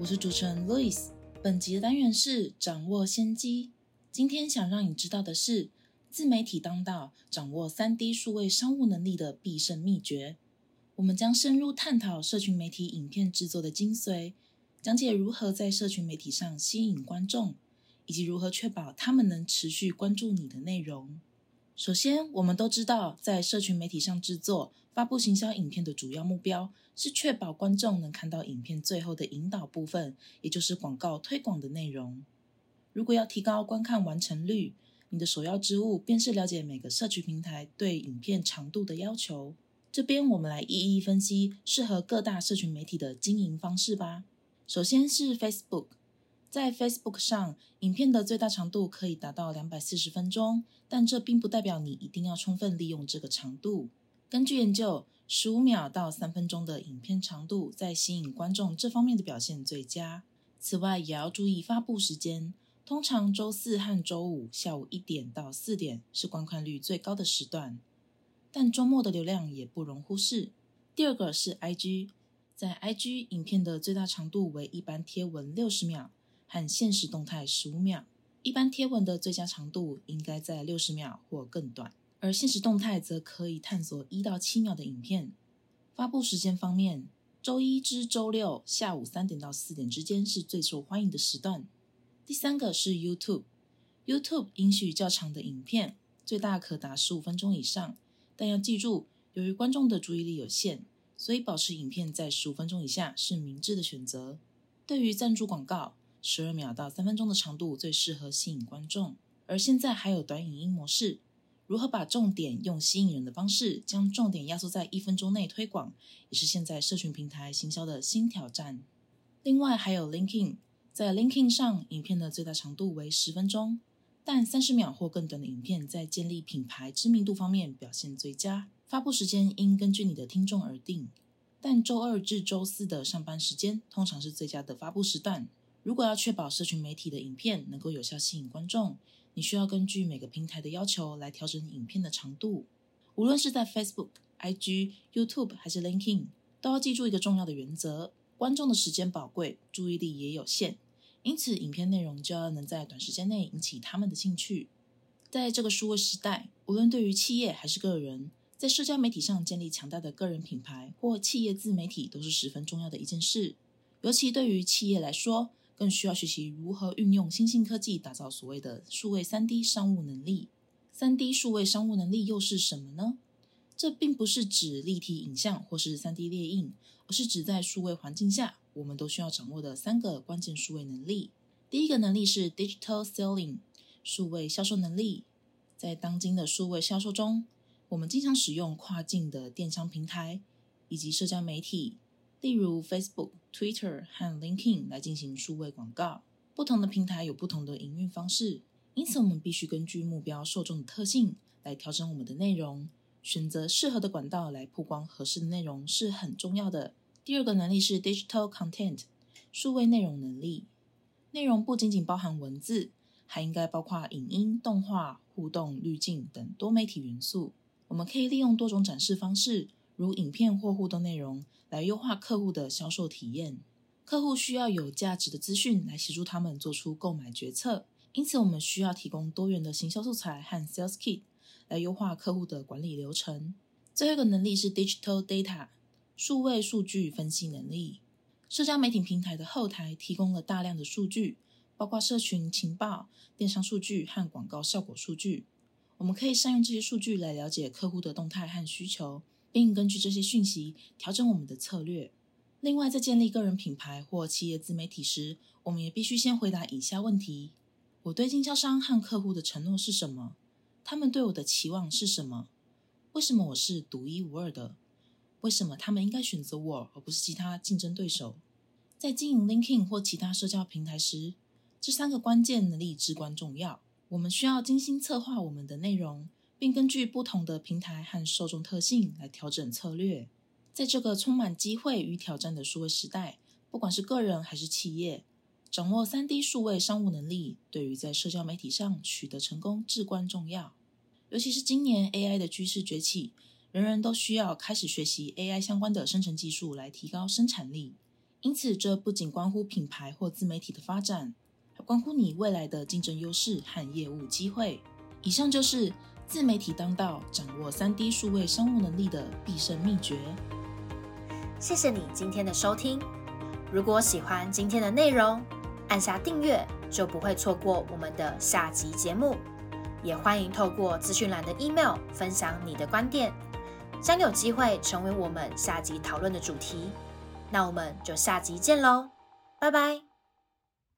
我是主持人 Louis。本集的单元是掌握先机。今天想让你知道的是，自媒体当道，掌握三 D 数位商务能力的必胜秘诀。我们将深入探讨社群媒体影片制作的精髓，讲解如何在社群媒体上吸引观众，以及如何确保他们能持续关注你的内容。首先，我们都知道，在社群媒体上制作、发布行销影片的主要目标是确保观众能看到影片最后的引导部分，也就是广告推广的内容。如果要提高观看完成率，你的首要之务便是了解每个社群平台对影片长度的要求。这边我们来一一分析适合各大社群媒体的经营方式吧。首先是 Facebook。在 Facebook 上，影片的最大长度可以达到两百四十分钟，但这并不代表你一定要充分利用这个长度。根据研究，十五秒到三分钟的影片长度在吸引观众这方面的表现最佳。此外，也要注意发布时间，通常周四和周五下午一点到四点是观看率最高的时段，但周末的流量也不容忽视。第二个是 IG，在 IG 影片的最大长度为一般贴文六十秒。和现实动态十五秒，一般贴文的最佳长度应该在六十秒或更短，而现实动态则可以探索一到七秒的影片。发布时间方面，周一至周六下午三点到四点之间是最受欢迎的时段。第三个是 YouTube，YouTube 允许较长的影片，最大可达十五分钟以上，但要记住，由于观众的注意力有限，所以保持影片在十五分钟以下是明智的选择。对于赞助广告。十二秒到三分钟的长度最适合吸引观众，而现在还有短影音模式。如何把重点用吸引人的方式将重点压缩在一分钟内推广，也是现在社群平台行销的新挑战。另外还有 LinkedIn，在 LinkedIn 上，影片的最大长度为十分钟，但三十秒或更短的影片在建立品牌知名度方面表现最佳。发布时间应根据你的听众而定，但周二至周四的上班时间通常是最佳的发布时段。如果要确保社群媒体的影片能够有效吸引观众，你需要根据每个平台的要求来调整影片的长度。无论是在 Facebook、IG、YouTube 还是 LinkedIn，都要记住一个重要的原则：观众的时间宝贵，注意力也有限，因此影片内容就要能在短时间内引起他们的兴趣。在这个数位时代，无论对于企业还是个人，在社交媒体上建立强大的个人品牌或企业自媒体都是十分重要的一件事，尤其对于企业来说。更需要学习如何运用新兴科技打造所谓的数位三 D 商务能力。三 D 数位商务能力又是什么呢？这并不是指立体影像或是三 D 列印，而是指在数位环境下我们都需要掌握的三个关键数位能力。第一个能力是 Digital Selling，数位销售能力。在当今的数位销售中，我们经常使用跨境的电商平台以及社交媒体。例如 Facebook、Twitter 和 LinkedIn 来进行数位广告。不同的平台有不同的营运方式，因此我们必须根据目标受众的特性来调整我们的内容。选择适合的管道来曝光合适的内容是很重要的。第二个能力是 Digital Content，数位内容能力。内容不仅仅包含文字，还应该包括影音、动画、互动、滤镜等多媒体元素。我们可以利用多种展示方式，如影片或互动内容。来优化客户的销售体验。客户需要有价值的资讯来协助他们做出购买决策，因此我们需要提供多元的行销素材和 Sales Kit 来优化客户的管理流程。最后一个能力是 Digital Data 数位数据分析能力。社交媒体平台的后台提供了大量的数据，包括社群情报、电商数据和广告效果数据。我们可以善用这些数据来了解客户的动态和需求。并根据这些讯息调整我们的策略。另外，在建立个人品牌或企业自媒体时，我们也必须先回答以下问题：我对经销商和客户的承诺是什么？他们对我的期望是什么？为什么我是独一无二的？为什么他们应该选择我而不是其他竞争对手？在经营 LinkedIn 或其他社交平台时，这三个关键能力至关重要。我们需要精心策划我们的内容，并根据不同的平台和受众特性来调整策略。在这个充满机会与挑战的数位时代，不管是个人还是企业，掌握三 D 数位商务能力，对于在社交媒体上取得成功至关重要。尤其是今年 AI 的趋势崛起，人人都需要开始学习 AI 相关的生成技术来提高生产力。因此，这不仅关乎品牌或自媒体的发展，还关乎你未来的竞争优势和业务机会。以上就是自媒体当道、掌握三 D 数位商务能力的必胜秘诀。谢谢你今天的收听。如果喜欢今天的内容，按下订阅就不会错过我们的下集节目。也欢迎透过资讯栏的 email 分享你的观点，将有机会成为我们下集讨论的主题。那我们就下集见喽，拜拜。